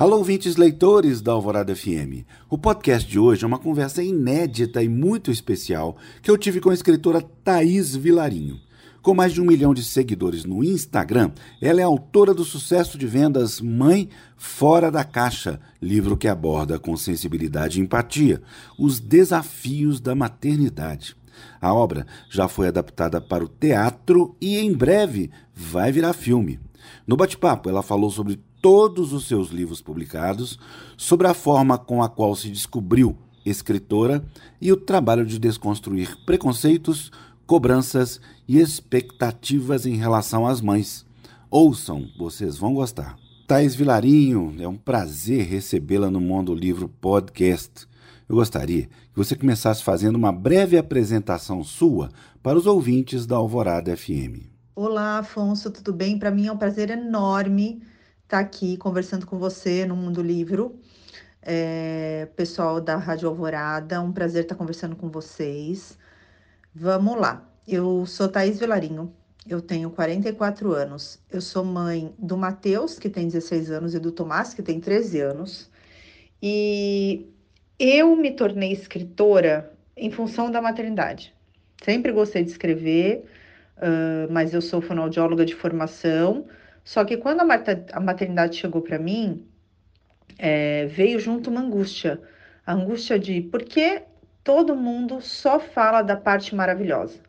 Alô, ouvintes leitores da Alvorada FM. O podcast de hoje é uma conversa inédita e muito especial que eu tive com a escritora Thaís Vilarinho. Com mais de um milhão de seguidores no Instagram, ela é autora do sucesso de vendas Mãe Fora da Caixa, livro que aborda com sensibilidade e empatia os desafios da maternidade. A obra já foi adaptada para o teatro e em breve vai virar filme. No bate-papo, ela falou sobre todos os seus livros publicados, sobre a forma com a qual se descobriu escritora e o trabalho de desconstruir preconceitos, cobranças e expectativas em relação às mães. Ouçam, vocês vão gostar. Thais Vilarinho, é um prazer recebê-la no Mundo Livro Podcast. Eu gostaria que você começasse fazendo uma breve apresentação sua para os ouvintes da Alvorada FM. Olá, Afonso, tudo bem? Para mim é um prazer enorme estar tá aqui conversando com você no Mundo Livro. É, pessoal da Rádio Alvorada, um prazer estar tá conversando com vocês. Vamos lá. Eu sou Thaís Velarinho, eu tenho 44 anos. Eu sou mãe do Matheus, que tem 16 anos, e do Tomás, que tem 13 anos. E eu me tornei escritora em função da maternidade. Sempre gostei de escrever, uh, mas eu sou fonoaudióloga de formação só que quando a maternidade chegou para mim, é, veio junto uma angústia. A angústia de por que todo mundo só fala da parte maravilhosa?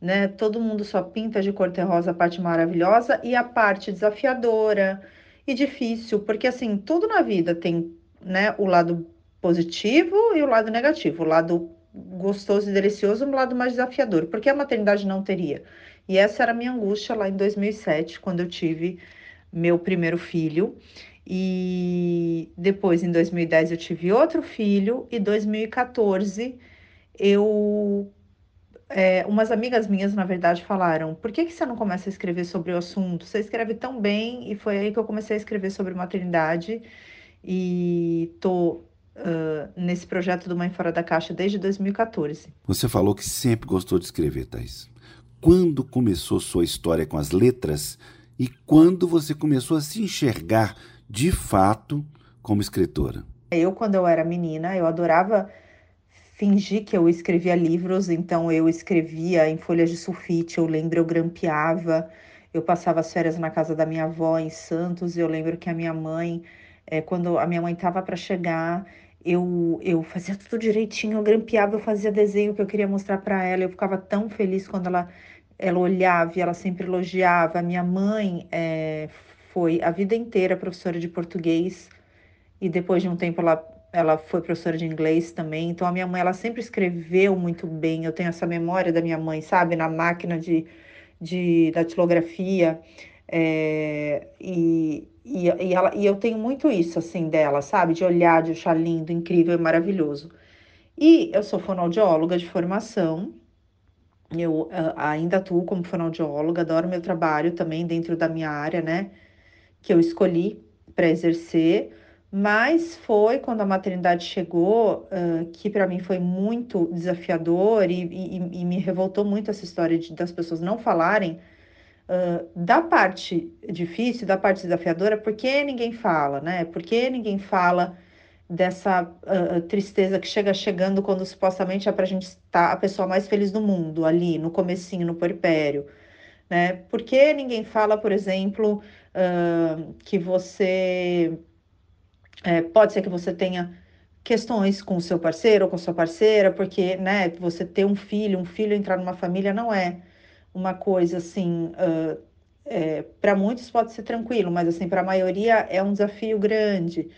Né? Todo mundo só pinta de cor-de-rosa a parte maravilhosa e a parte desafiadora e difícil, porque assim, tudo na vida tem né, o lado positivo e o lado negativo, o lado gostoso e delicioso o lado mais desafiador. Por que a maternidade não teria? E essa era a minha angústia lá em 2007, quando eu tive meu primeiro filho. E depois, em 2010, eu tive outro filho. E 2014, eu. É, umas amigas minhas, na verdade, falaram: por que, que você não começa a escrever sobre o assunto? Você escreve tão bem. E foi aí que eu comecei a escrever sobre maternidade. E tô Uh, nesse projeto do Mãe Fora da Caixa desde 2014. Você falou que sempre gostou de escrever, Thais quando começou sua história com as letras e quando você começou a se enxergar de fato como escritora. Eu, quando eu era menina, eu adorava fingir que eu escrevia livros, então eu escrevia em folhas de sulfite, eu lembro, eu grampeava, eu passava as férias na casa da minha avó em Santos, eu lembro que a minha mãe, é, quando a minha mãe estava para chegar, eu, eu fazia tudo direitinho, eu grampeava, eu fazia desenho que eu queria mostrar para ela, eu ficava tão feliz quando ela ela olhava e ela sempre elogiava. A minha mãe é, foi a vida inteira professora de português e depois de um tempo ela, ela foi professora de inglês também. Então a minha mãe ela sempre escreveu muito bem. Eu tenho essa memória da minha mãe, sabe, na máquina de, de datilografia. É, e, e, e, ela, e eu tenho muito isso assim dela, sabe, de olhar, de achar lindo, incrível e maravilhoso. E eu sou fonoaudióloga de formação, eu uh, ainda atuo como fonoaudióloga, adoro meu trabalho também dentro da minha área, né? Que eu escolhi para exercer, mas foi quando a maternidade chegou uh, que para mim foi muito desafiador e, e, e, me revoltou muito essa história de, das pessoas não falarem da parte difícil, da parte desafiadora, porque ninguém fala, né? Porque ninguém fala dessa uh, tristeza que chega chegando quando supostamente é para a gente estar a pessoa mais feliz do mundo, ali, no comecinho, no porpério, né? Por que ninguém fala, por exemplo, uh, que você... É, pode ser que você tenha questões com o seu parceiro ou com a sua parceira, porque, né, você ter um filho, um filho entrar numa família não é uma coisa assim... Uh, é, para muitos pode ser tranquilo, mas assim, para a maioria é um desafio grande.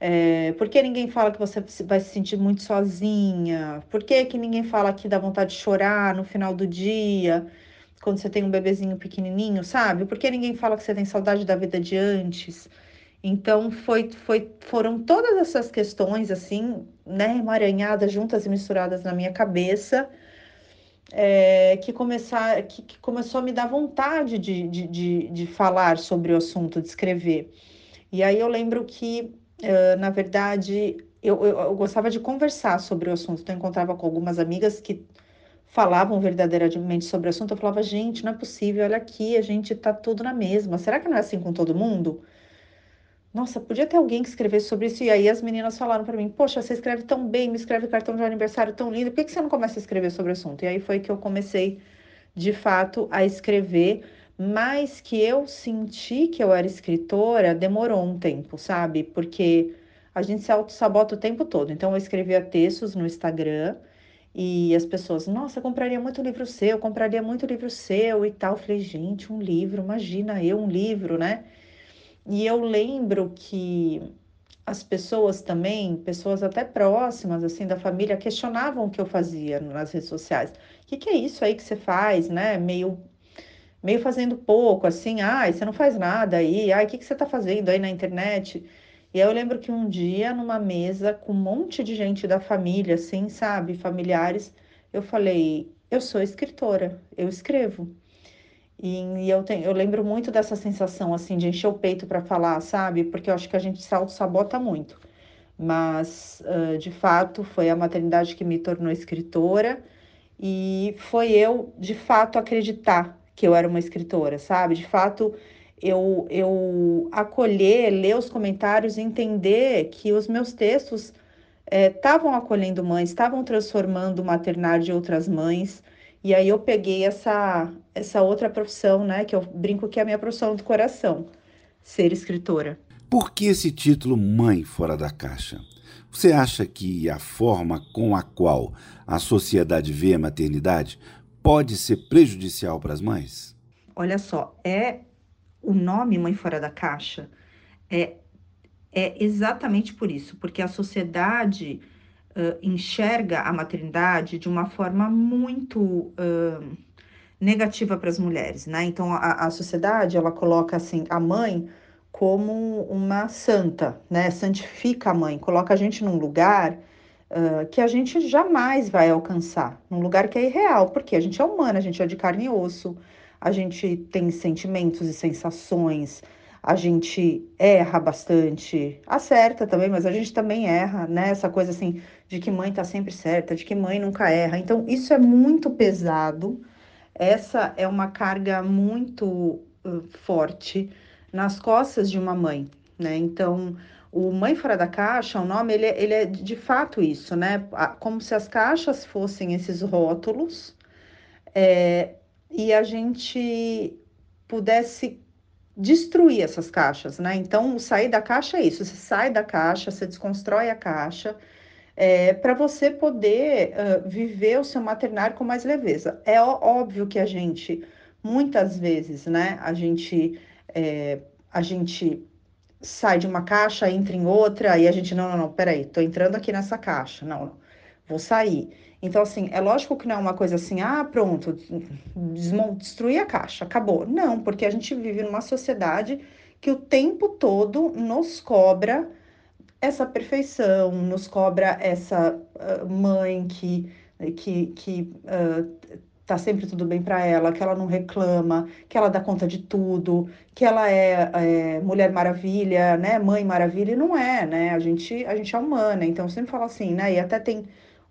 É, por que ninguém fala que você vai se sentir muito sozinha? Por que, que ninguém fala que dá vontade de chorar no final do dia, quando você tem um bebezinho pequenininho, sabe? Por que ninguém fala que você tem saudade da vida de antes? Então, foi, foi, foram todas essas questões, assim, né, emaranhadas, juntas e misturadas na minha cabeça, é, que, começar, que, que, começou a me dar vontade de, de, de, de falar sobre o assunto, de escrever. E aí eu lembro que Uh, na verdade, eu, eu, eu, gostava de conversar sobre o assunto. Então, eu encontrava com algumas amigas que falavam verdadeiramente sobre o assunto. Eu falava, gente, não é possível, olha aqui, a gente tá tudo na mesma. Será que não é assim com todo mundo? Nossa, podia ter alguém que escrevesse sobre isso. E aí as meninas falaram para mim: Poxa, você escreve tão bem, me escreve cartão de aniversário tão lindo, por que, que você não começa a escrever sobre o assunto? E aí foi que eu comecei, de fato, a escrever. Mas que eu senti que eu era escritora demorou um tempo, sabe? Porque a gente se auto-sabota o tempo todo. Então, eu escrevia textos no Instagram e as pessoas, nossa, eu compraria muito livro seu, compraria muito livro seu e tal. Eu falei, gente, um livro, imagina eu, um livro, né? E eu lembro que as pessoas também, pessoas até próximas, assim, da família, questionavam o que eu fazia nas redes sociais. O que, que é isso aí que você faz, né? Meio, meio fazendo pouco, assim, ai, você não faz nada aí, ai, o que, que você tá fazendo aí na internet? E eu lembro que um dia, numa mesa com um monte de gente da família, assim, sabe, familiares, eu falei, eu sou escritora, eu escrevo. E, e eu, tenho, eu lembro muito dessa sensação, assim, de encher o peito para falar, sabe? Porque eu acho que a gente se auto-sabota muito. Mas, uh, de fato, foi a maternidade que me tornou escritora e foi eu, de fato, acreditar que eu era uma escritora, sabe? De fato, eu, eu acolher, ler os comentários e entender que os meus textos estavam é, acolhendo mães, estavam transformando o maternário de outras mães. E aí eu peguei essa, essa outra profissão, né? Que eu brinco que é a minha profissão do coração, ser escritora. Por que esse título Mãe Fora da Caixa? Você acha que a forma com a qual a sociedade vê a maternidade pode ser prejudicial para as mães? Olha só, é o nome Mãe Fora da Caixa é, é exatamente por isso, porque a sociedade uh, enxerga a maternidade de uma forma muito uh, negativa para as mulheres, né? Então a, a sociedade ela coloca assim a mãe como uma santa, né? Santifica a mãe, coloca a gente num lugar uh, que a gente jamais vai alcançar, num lugar que é irreal, porque a gente é humana, a gente é de carne e osso, a gente tem sentimentos e sensações, a gente erra bastante, acerta também, mas a gente também erra, né? Essa coisa assim de que mãe tá sempre certa, de que mãe nunca erra. Então, isso é muito pesado. Essa é uma carga muito uh, forte nas costas de uma mãe, né? Então, o Mãe Fora da Caixa, o nome, ele, é, ele é de fato isso, né? Como se as caixas fossem esses rótulos é, e a gente pudesse destruir essas caixas, né? Então, sair da caixa é isso: você sai da caixa, você desconstrói a caixa. É, para você poder uh, viver o seu maternário com mais leveza. É óbvio que a gente, muitas vezes, né, a gente, é, a gente sai de uma caixa, entra em outra, e a gente, não, não, não, peraí, tô entrando aqui nessa caixa, não, não vou sair. Então, assim, é lógico que não é uma coisa assim, ah, pronto, destruir a caixa, acabou. Não, porque a gente vive numa sociedade que o tempo todo nos cobra essa perfeição, nos cobra essa uh, mãe que, que, que uh, tá sempre tudo bem para ela, que ela não reclama, que ela dá conta de tudo, que ela é, é, mulher maravilha, né, mãe maravilha, e não é, né, a gente, a gente é humana, então sempre falo assim, né, e até tem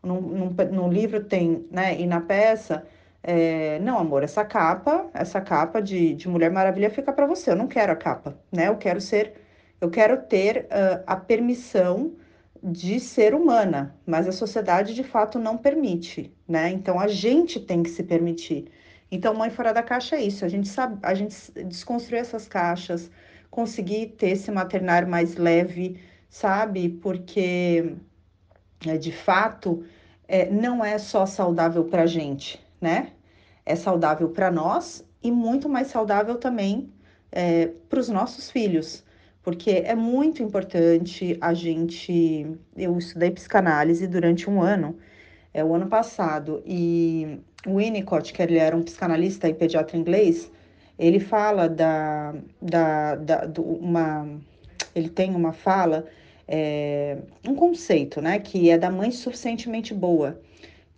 no, no, no livro tem, né, e na peça, é, não, amor, essa capa, essa capa de, de Mulher Maravilha fica para você. Eu não quero a capa, né? Eu quero ser, eu quero ter uh, a permissão de ser humana, mas a sociedade de fato não permite, né? Então a gente tem que se permitir. Então, mãe fora da caixa é isso. A gente sabe, a gente desconstruir essas caixas, conseguir ter esse maternário mais leve, sabe? Porque é, de fato é, não é só saudável para a gente, né? É saudável para nós e muito mais saudável também é, para os nossos filhos, porque é muito importante a gente. Eu estudei psicanálise durante um ano, é o ano passado, e o Winnicott, que ele era um psicanalista e pediatra inglês, ele fala da, da, da do, uma, ele tem uma fala é, um conceito, né? Que é da mãe suficientemente boa.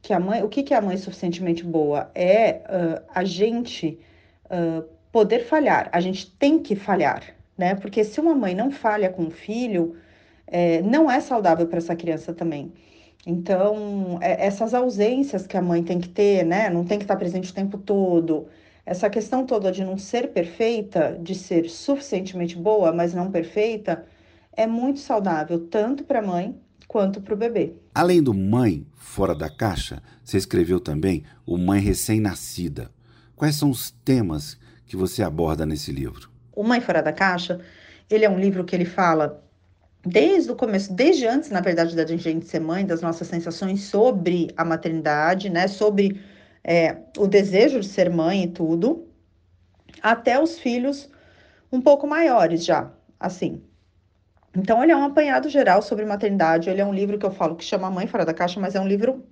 Que a mãe, o que, que é a mãe suficientemente boa? É uh, a gente uh, poder falhar. A gente tem que falhar, né? Porque se uma mãe não falha com o filho, é, não é saudável para essa criança também. Então, é, essas ausências que a mãe tem que ter, né? Não tem que estar presente o tempo todo. Essa questão toda de não ser perfeita, de ser suficientemente boa, mas não perfeita, é muito saudável tanto para a mãe quanto para o bebê. Além do Mãe Fora da Caixa, você escreveu também o Mãe Recém-Nascida. Quais são os temas que você aborda nesse livro? O Mãe Fora da Caixa, ele é um livro que ele fala desde o começo, desde antes, na verdade, da gente ser mãe, das nossas sensações sobre a maternidade, né? Sobre é, o desejo de ser mãe e tudo, até os filhos um pouco maiores já, assim. Então, ele é um apanhado geral sobre maternidade. Ele é um livro que eu falo que chama Mãe Fora da Caixa, mas é um livro,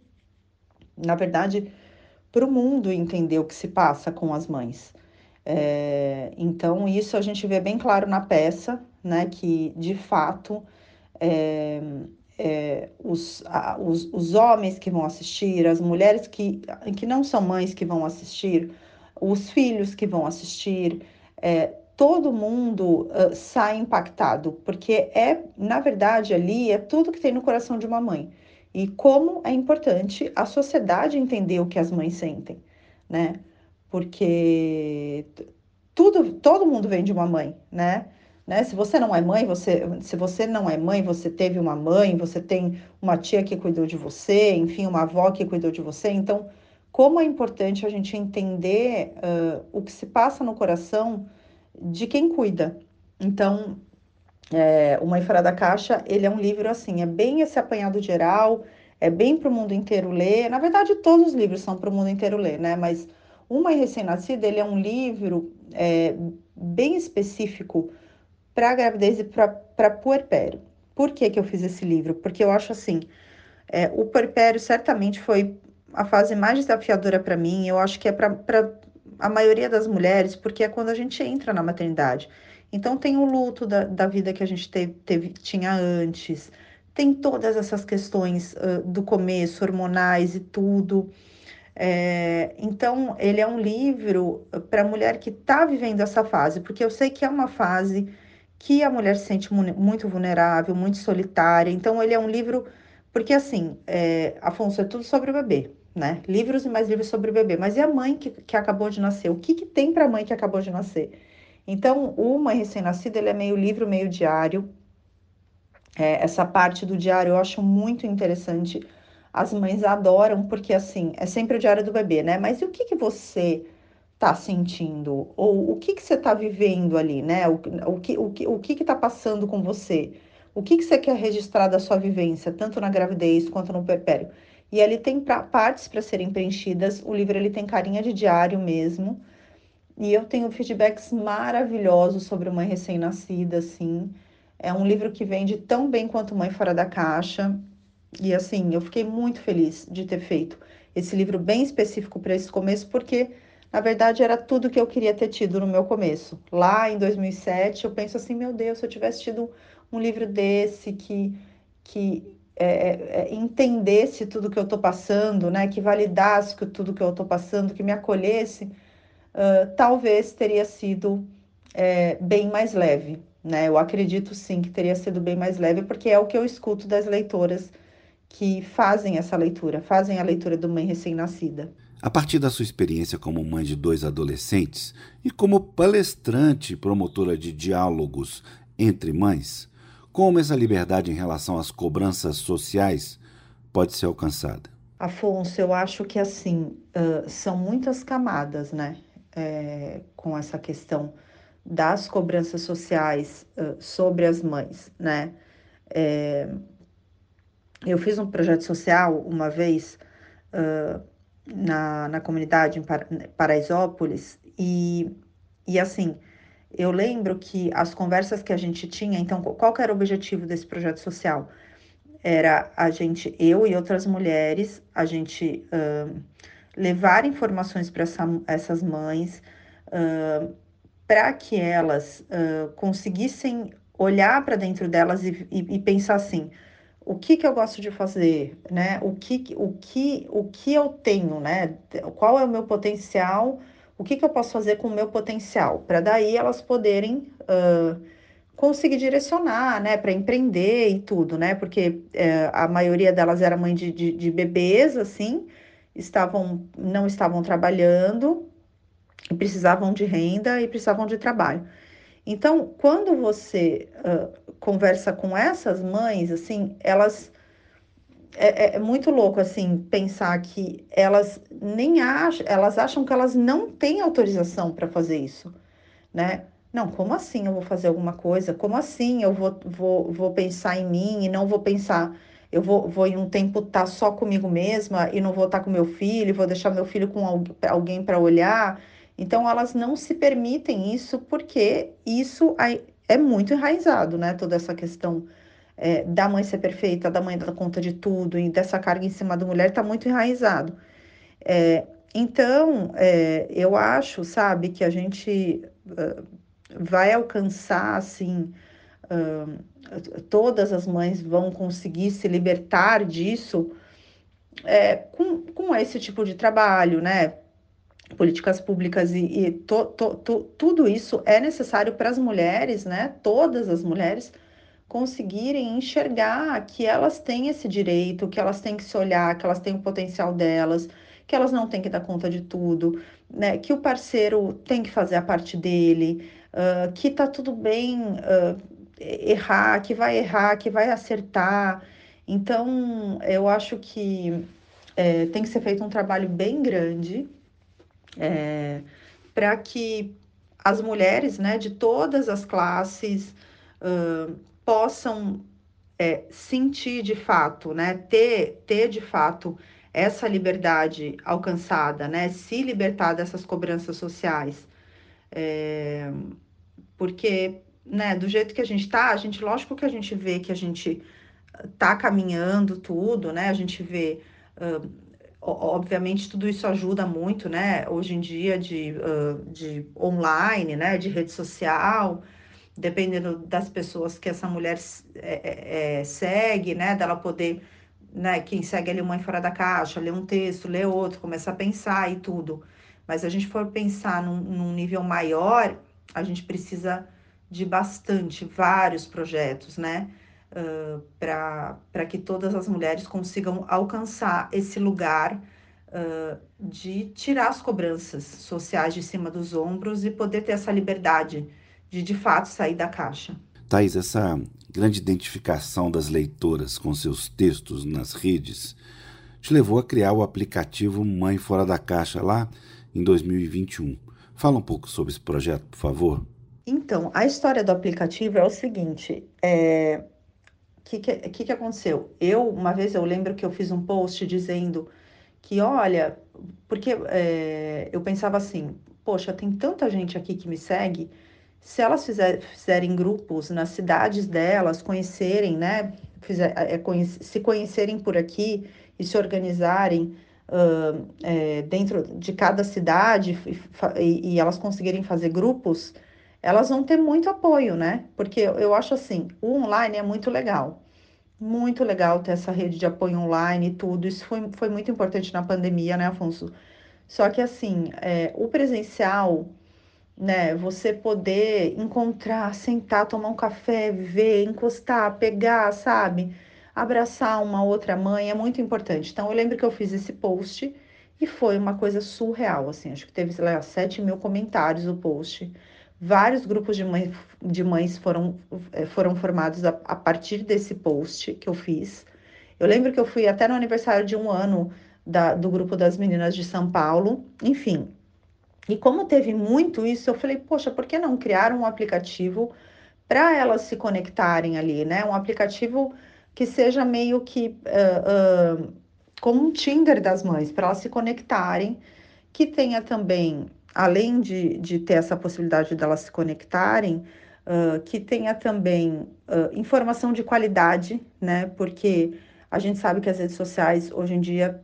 na verdade, para o mundo entender o que se passa com as mães. É, então, isso a gente vê bem claro na peça, né? Que de fato é, é, os, a, os, os homens que vão assistir, as mulheres que, que não são mães que vão assistir, os filhos que vão assistir, é, todo mundo uh, sai impactado, porque é, na verdade, ali é tudo que tem no coração de uma mãe. E como é importante a sociedade entender o que as mães sentem, né? Porque tudo, todo mundo vem de uma mãe, né? né? Se você não é mãe, você, se você não é mãe, você teve uma mãe, você tem uma tia que cuidou de você, enfim, uma avó que cuidou de você. Então, como é importante a gente entender uh, o que se passa no coração de quem cuida. Então, é, Mãe Fora da Caixa, ele é um livro assim, é bem esse apanhado geral, é bem para o mundo inteiro ler. Na verdade, todos os livros são para o mundo inteiro ler, né? Mas Mãe Recém-Nascida, ele é um livro é, bem específico para gravidez e para puerpério. Por que, que eu fiz esse livro? Porque eu acho assim, é, o puerpério certamente foi a fase mais desafiadora para mim. Eu acho que é para a maioria das mulheres, porque é quando a gente entra na maternidade. Então, tem o luto da, da vida que a gente teve, teve tinha antes, tem todas essas questões uh, do começo, hormonais e tudo. É, então, ele é um livro para a mulher que está vivendo essa fase, porque eu sei que é uma fase que a mulher se sente muito vulnerável, muito solitária. Então, ele é um livro, porque assim, é, Afonso, é tudo sobre o bebê né? Livros e mais livros sobre o bebê. Mas e a mãe que, que acabou de nascer? O que, que tem para a mãe que acabou de nascer? Então, o Mãe Recém-Nascida, ele é meio livro, meio diário. É, essa parte do diário eu acho muito interessante. As mães adoram, porque assim, é sempre o diário do bebê, né? Mas e o que, que você tá sentindo? Ou o que, que você tá vivendo ali, né? O, o, que, o, que, o que que tá passando com você? O que, que você quer registrar da sua vivência, tanto na gravidez quanto no puerpério? E ali tem pra, partes para serem preenchidas. O livro ele tem carinha de diário mesmo. E eu tenho feedbacks maravilhosos sobre Mãe Recém-Nascida, assim. É um livro que vende tão bem quanto Mãe Fora da Caixa. E assim, eu fiquei muito feliz de ter feito esse livro bem específico para esse começo, porque na verdade era tudo que eu queria ter tido no meu começo. Lá em 2007, eu penso assim, meu Deus, se eu tivesse tido um livro desse que que é, é, é, entendesse tudo que eu estou passando, né, que validasse tudo que eu estou passando, que me acolhesse, uh, talvez teria sido é, bem mais leve. Né? Eu acredito sim que teria sido bem mais leve, porque é o que eu escuto das leitoras que fazem essa leitura, fazem a leitura do Mãe Recém-Nascida. A partir da sua experiência como mãe de dois adolescentes e como palestrante promotora de diálogos entre mães, como essa liberdade em relação às cobranças sociais pode ser alcançada? Afonso, eu acho que assim uh, são muitas camadas, né, é, com essa questão das cobranças sociais uh, sobre as mães, né? É, eu fiz um projeto social uma vez uh, na, na comunidade em Paraisópolis e, e assim eu lembro que as conversas que a gente tinha, então, qual era o objetivo desse projeto social? Era a gente, eu e outras mulheres, a gente uh, levar informações para essa, essas mães, uh, para que elas uh, conseguissem olhar para dentro delas e, e, e, pensar assim, o que que eu gosto de fazer, né? O que, o que, o que eu tenho, né? Qual é o meu potencial o que, que eu posso fazer com o meu potencial, para daí elas poderem uh, conseguir direcionar, né, para empreender e tudo, né, porque uh, a maioria delas era mãe de, de, de, bebês, assim, estavam, não estavam trabalhando, precisavam de renda e precisavam de trabalho. Então, quando você uh, conversa com essas mães, assim, elas é, é, é, muito louco assim pensar que elas nem acham, elas acham que elas não têm autorização para fazer isso, né? Não, como assim eu vou fazer alguma coisa? Como assim eu vou, vou, vou pensar em mim e não vou pensar, eu vou, vou em um tempo estar tá só comigo mesma e não vou estar tá com meu filho, vou deixar meu filho com alguém para olhar. Então elas não se permitem isso porque isso é muito enraizado, né? Toda essa questão é, da mãe ser perfeita, da mãe dar conta de tudo e dessa carga em cima da mulher está muito enraizado. É, então, é, eu acho, sabe, que a gente uh, vai alcançar, assim, uh, todas as mães vão conseguir se libertar disso é, com, com esse tipo de trabalho, né? Políticas públicas e, e to, to, to, tudo isso é necessário para as mulheres, né? Todas as mulheres conseguirem enxergar que elas têm esse direito, que elas têm que se olhar, que elas têm o potencial delas, que elas não têm que dar conta de tudo, né? Que o parceiro tem que fazer a parte dele, uh, que tá tudo bem uh, errar, que vai errar, que vai acertar. Então, eu acho que é, tem que ser feito um trabalho bem grande é, para que as mulheres, né, de todas as classes, uh, possam é, sentir de fato, né, ter, ter de fato essa liberdade alcançada, né, se libertar dessas cobranças sociais, é, porque, né, do jeito que a gente tá, a gente, lógico que a gente vê que a gente tá caminhando tudo, né, a gente vê, uh, obviamente tudo isso ajuda muito, né, hoje em dia de, uh, de online, né, de rede social, dependendo das pessoas que essa mulher é, é, é, segue, né, dela poder, né, quem segue ali Mãe Fora da Caixa, ler um texto, ler outro, começar a pensar e tudo. Mas a gente for pensar num, num nível maior, a gente precisa de bastante, vários projetos, né, uh, para que todas as mulheres consigam alcançar esse lugar uh, de tirar as cobranças sociais de cima dos ombros e poder ter essa liberdade de de fato sair da caixa. Thais, essa grande identificação das leitoras com seus textos nas redes te levou a criar o aplicativo Mãe Fora da Caixa lá em 2021. Fala um pouco sobre esse projeto, por favor. Então, a história do aplicativo é o seguinte: é... o que, que, que, aconteceu? Eu, uma vez, eu lembro que eu fiz um post dizendo que, olha, porque é... eu pensava assim, poxa, tem tanta gente aqui que me segue se elas fizer, fizerem grupos nas cidades delas, conhecerem, né, fizer, é, se conhecerem por aqui e se organizarem uh, é, dentro de cada cidade e, e, elas conseguirem fazer grupos, elas vão ter muito apoio, né? Porque eu, eu acho assim, o online é muito legal. Muito legal ter essa rede de apoio online e tudo. Isso foi, foi muito importante na pandemia, né, Afonso? Só que assim, é, o presencial né? Você poder encontrar, sentar, tomar um café, ver, encostar, pegar, sabe? Abraçar uma outra mãe é muito importante. Então, eu lembro que eu fiz esse post e foi uma coisa surreal, assim. Acho que teve, sei lá, 7 mil comentários o post. Vários grupos de, mãe, de mães foram, eh, foram formados a, a partir desse post que eu fiz. Eu lembro que eu fui até no aniversário de um ano da, do grupo das meninas de São Paulo. Enfim, e como teve muito isso, eu falei, poxa, por que não criar um aplicativo para elas se conectarem ali, né? Um aplicativo que seja meio que uh, uh, como um Tinder das mães, para elas se conectarem, que tenha também, além de, de ter essa possibilidade delas se conectarem, uh, que tenha também informação de qualidade, né? Porque a gente sabe que as redes sociais hoje em dia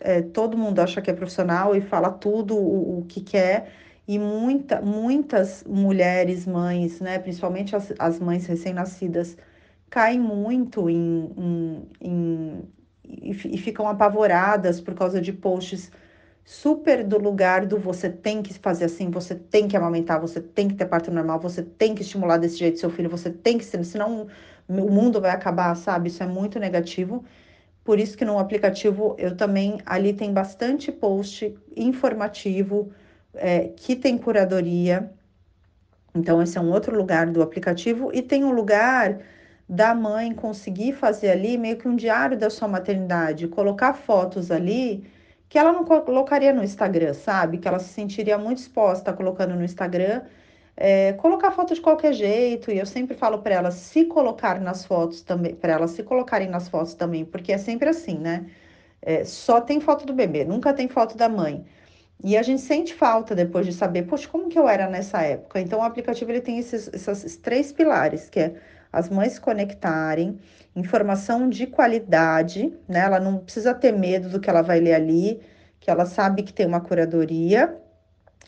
é, todo mundo acha que é profissional e fala tudo o, o que quer, e muita, muitas mulheres, mães, né, principalmente as, as mães recém-nascidas, caem muito em, em, em e, e ficam apavoradas por causa de posts super do lugar do você tem que fazer assim, você tem que amamentar, você tem que ter parto normal, você tem que estimular desse jeito seu filho, você tem que ser, senão o mundo vai acabar, sabe? Isso é muito negativo. Por isso que no aplicativo eu também ali tem bastante post informativo é, que tem curadoria. Então esse é um outro lugar do aplicativo e tem um lugar da mãe conseguir fazer ali meio que um diário da sua maternidade, colocar fotos ali que ela não colocaria no Instagram, sabe? Que ela se sentiria muito exposta colocando no Instagram. É, colocar foto de qualquer jeito, e eu sempre falo para elas se colocar nas fotos também, para elas se colocarem nas fotos também, porque é sempre assim, né? É, só tem foto do bebê, nunca tem foto da mãe. E a gente sente falta depois de saber, poxa, como que eu era nessa época? Então, o aplicativo ele tem esses, esses três pilares, que é as mães se conectarem, informação de qualidade, né? Ela não precisa ter medo do que ela vai ler ali, que ela sabe que tem uma curadoria,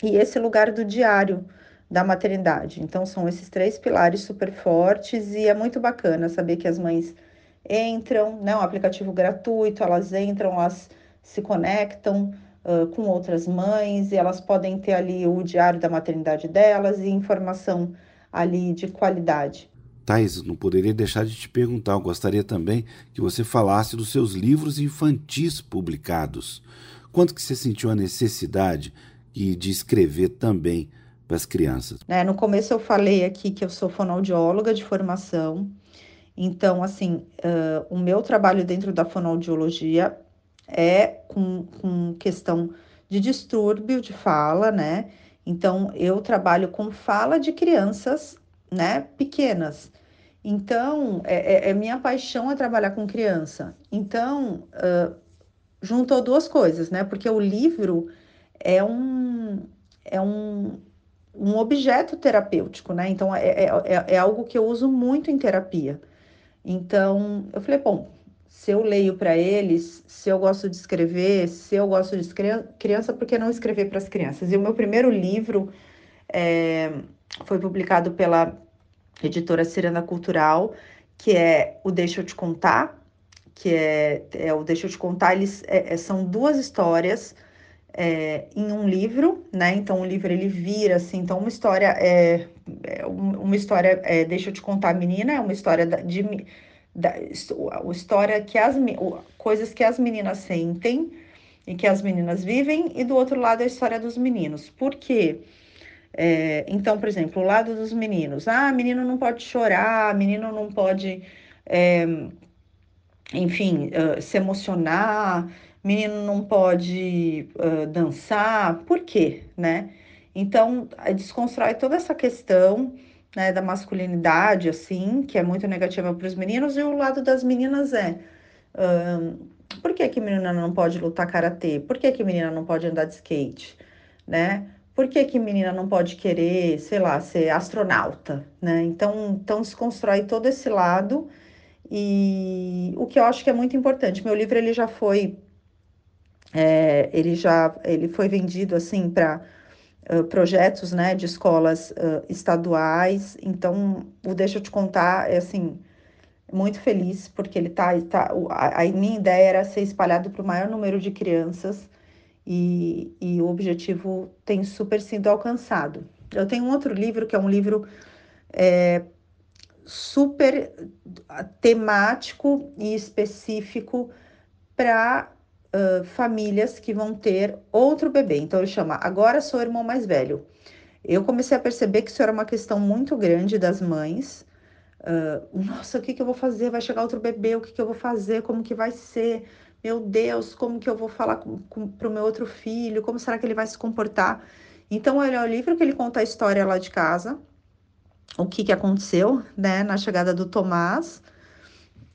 e esse lugar do diário da maternidade. Então, são esses três pilares super fortes e é muito bacana saber que as mães entram, né? Um aplicativo gratuito, elas entram, elas se conectam uh, com outras mães e elas podem ter ali o diário da maternidade delas e informação ali de qualidade. Thais, não poderia deixar de te perguntar. Eu gostaria também que você falasse dos seus livros infantis publicados. Quanto que você sentiu a necessidade de escrever também para as crianças? É, no começo eu falei aqui que eu sou fonoaudióloga de formação. Então, assim, uh, o meu trabalho dentro da fonoaudiologia é com, com questão de distúrbio de fala, né? Então, eu trabalho com fala de crianças, né, pequenas. Então, é, é, é minha paixão é trabalhar com criança. Então, uh, juntou duas coisas, né? Porque o livro é um, é um, um objeto terapêutico, né? Então, é, é, é, é algo que eu uso muito em terapia. Então, eu falei, bom, se eu leio para eles, se eu gosto de escrever, se eu gosto de criança, por que não escrever para as crianças? E o meu primeiro livro é, foi publicado pela editora Ciranda Cultural, que é o Deixa Eu Te Contar, que é, é o Deixa Eu Te Contar, eles é, é são duas histórias é, em um livro, né? Então o livro ele vira assim, então uma história é, é uma história, é, Deixa Eu Te Contar, menina, é uma história de a história que as coisas que as meninas sentem e que as meninas vivem, e do outro lado a história dos meninos. Por quê? É, então, por exemplo, o lado dos meninos, ah, menino não pode chorar, menino não pode, é, enfim, uh, se emocionar, menino não pode uh, dançar, por quê, né? Então, desconstrói toda essa questão né, da masculinidade, assim, que é muito negativa para os meninos, e o lado das meninas é. Um, por que, que menina não pode lutar karatê? Por que, que menina não pode andar de skate? Né? Por que, que menina não pode querer, sei lá, ser astronauta? Né? Então, então se constrói todo esse lado e o que eu acho que é muito importante. Meu livro ele já foi, é, ele já ele foi vendido assim para projetos né, de escolas uh, estaduais. Então, o Deixa Eu Te Contar é assim, muito feliz, porque ele tá. tá a, a minha ideia era ser espalhado para o maior número de crianças e, e o objetivo tem super sido alcançado. Eu tenho um outro livro que é um livro é, super temático e específico para uh, famílias que vão ter outro bebê. Então, ele chama Agora Sou o Irmão Mais Velho. Eu comecei a perceber que isso era uma questão muito grande das mães. Uh, Nossa, o que, que eu vou fazer? Vai chegar outro bebê, o que, que eu vou fazer? Como que vai ser? Meu Deus, como que eu vou falar para o meu outro filho? Como será que ele vai se comportar? Então, ele é o livro que ele conta a história lá de casa, o que, que aconteceu, né, na chegada do Tomás,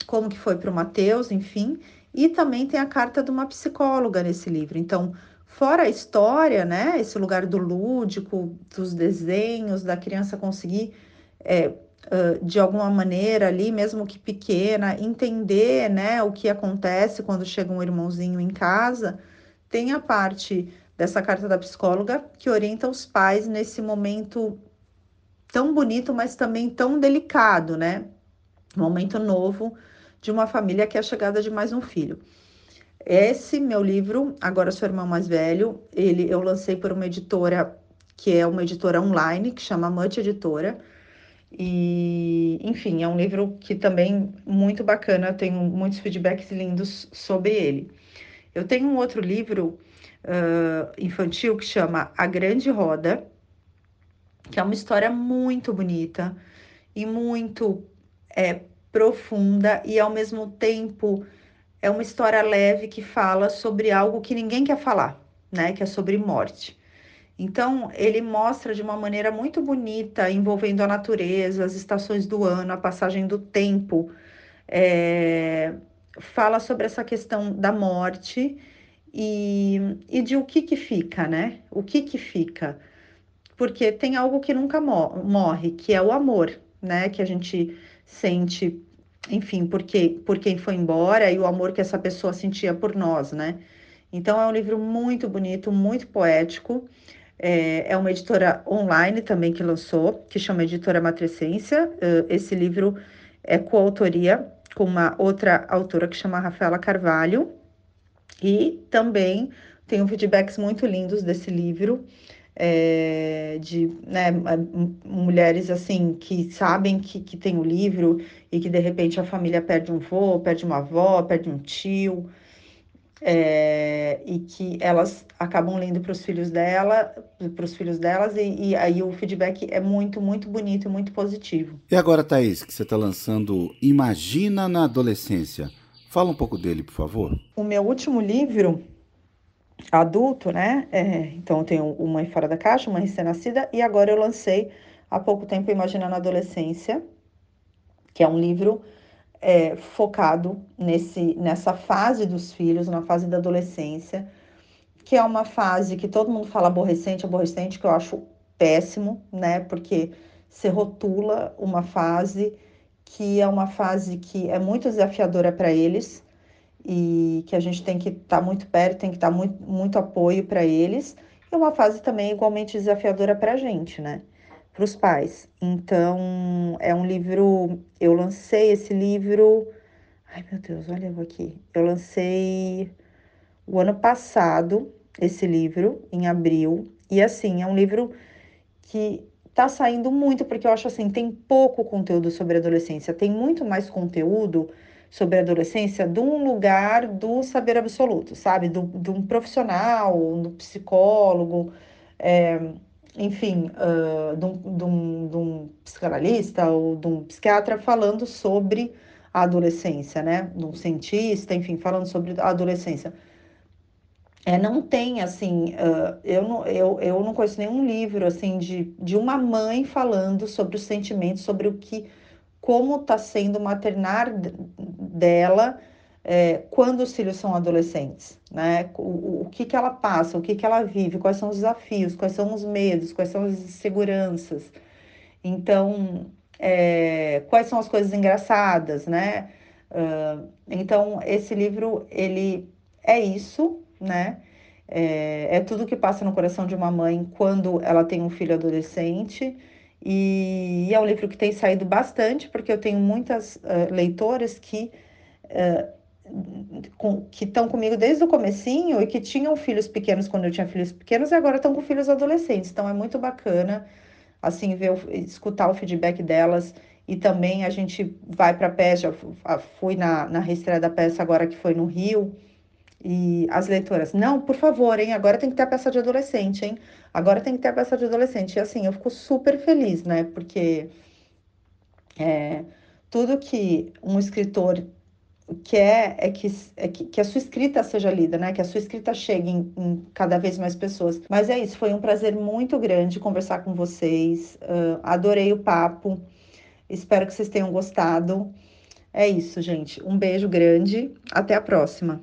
como que foi para o Mateus, enfim. E também tem a carta de uma psicóloga nesse livro. Então, fora a história, né? Esse lugar do lúdico, dos desenhos, da criança conseguir, é, de alguma maneira ali, mesmo que pequena, entender, né, o que acontece quando chega um irmãozinho em casa, tem a parte dessa carta da psicóloga que orienta os pais nesse momento tão bonito, mas também tão delicado, né? Momento novo de uma família que é a chegada de mais um filho. Esse meu livro, Agora Sou Irmão Mais Velho, ele eu lancei por uma editora que é uma editora online, que chama Mute Editora. E, enfim, é um livro que também muito bacana, tenho muitos feedbacks lindos sobre ele. Eu tenho um outro livro uh, infantil que chama A Grande Roda, que é uma história muito bonita e muito é, profunda e ao mesmo tempo é uma história leve que fala sobre algo que ninguém quer falar, né? Que é sobre morte. Então, ele mostra de uma maneira muito bonita, envolvendo a natureza, as estações do ano, a passagem do tempo. É... Fala sobre essa questão da morte e, e de o que que fica, né? O que que fica? Porque tem algo que nunca morre, que é o amor, né? Que a gente sente, enfim, porque, por quem foi embora e o amor que essa pessoa sentia por nós, né? Então, é um livro muito bonito, muito poético. É, é uma editora online também que lançou, que chama Editora Matrescência. Esse livro é coautoria com uma outra autora que chama Rafaela Carvalho. E também tenho feedbacks muito lindos desse livro. É, de né, mulheres assim que sabem que, que tem o livro e que de repente a família perde um vô, perde uma avó, perde um tio, é, e que elas acabam lendo para os filhos dela, para os filhos delas, e, e, aí o feedback é muito, muito bonito e muito positivo. E agora, Thaís, que você está lançando Imagina na Adolescência. Fala um pouco dele, por favor. O meu último livro, adulto, né? É, então eu tenho o Mãe Fora da Caixa, Mãe Recém-Nascida, e agora eu lancei há pouco tempo Imagina na Adolescência, que é um livro é, focado nesse, nessa fase dos filhos, na fase da adolescência, que é uma fase que todo mundo fala aborrecente, aborrecente, que eu acho péssimo, né? Porque se rotula uma fase que é uma fase que é muito desafiadora para eles e que a gente tem que estar tá muito perto, tem que estar tá muito, muito apoio para eles, e uma fase também igualmente desafiadora para a gente, né? para os pais. Então, é um livro. Eu lancei esse livro. Ai, meu Deus, olha eu aqui. Eu lancei o ano passado esse livro, em abril. E assim, é um livro que tá saindo muito, porque eu acho assim, tem pouco conteúdo sobre adolescência, tem muito mais conteúdo sobre adolescência de um lugar do saber absoluto, sabe? Do, de um profissional, do psicólogo. É, enfim, uh, de, um, de, um, de um psicanalista ou de um psiquiatra falando sobre a adolescência, né? De um cientista, enfim, falando sobre a adolescência. É, não tem, assim, uh, eu, não, eu, eu não conheço nenhum livro, assim, de, de uma mãe falando sobre os sentimentos, sobre o que, como está sendo maternar dela é, quando os filhos são adolescentes, né? O, o, que, que ela passa, o que, que ela vive, quais são os desafios, quais são os medos, quais são as inseguranças. Então, é, quais são as coisas engraçadas, né? Uh, então, esse livro, ele é isso, né? É, é, tudo que passa no coração de uma mãe quando ela tem um filho adolescente. E, é um livro que tem saído bastante, porque eu tenho muitas uh, leitoras que uh, com, que estão comigo desde o comecinho e que tinham filhos pequenos quando eu tinha filhos pequenos e agora estão com filhos adolescentes. Então é muito bacana assim ver escutar o feedback delas e também a gente vai para a peça, fui na, na reestreia da peça agora que foi no Rio e as leitoras, não, por favor, hein, agora tem que ter a peça de adolescente, hein, agora tem que ter a peça de adolescente. E assim, eu fico super feliz, né, porque é, tudo que um escritor quer é que, é que, que, a sua escrita seja lida, né? Que a sua escrita chegue em, em, cada vez mais pessoas. Mas é isso, foi um prazer muito grande conversar com vocês. Uh, adorei o papo. Espero que vocês tenham gostado. É isso, gente. Um beijo grande. Até a próxima.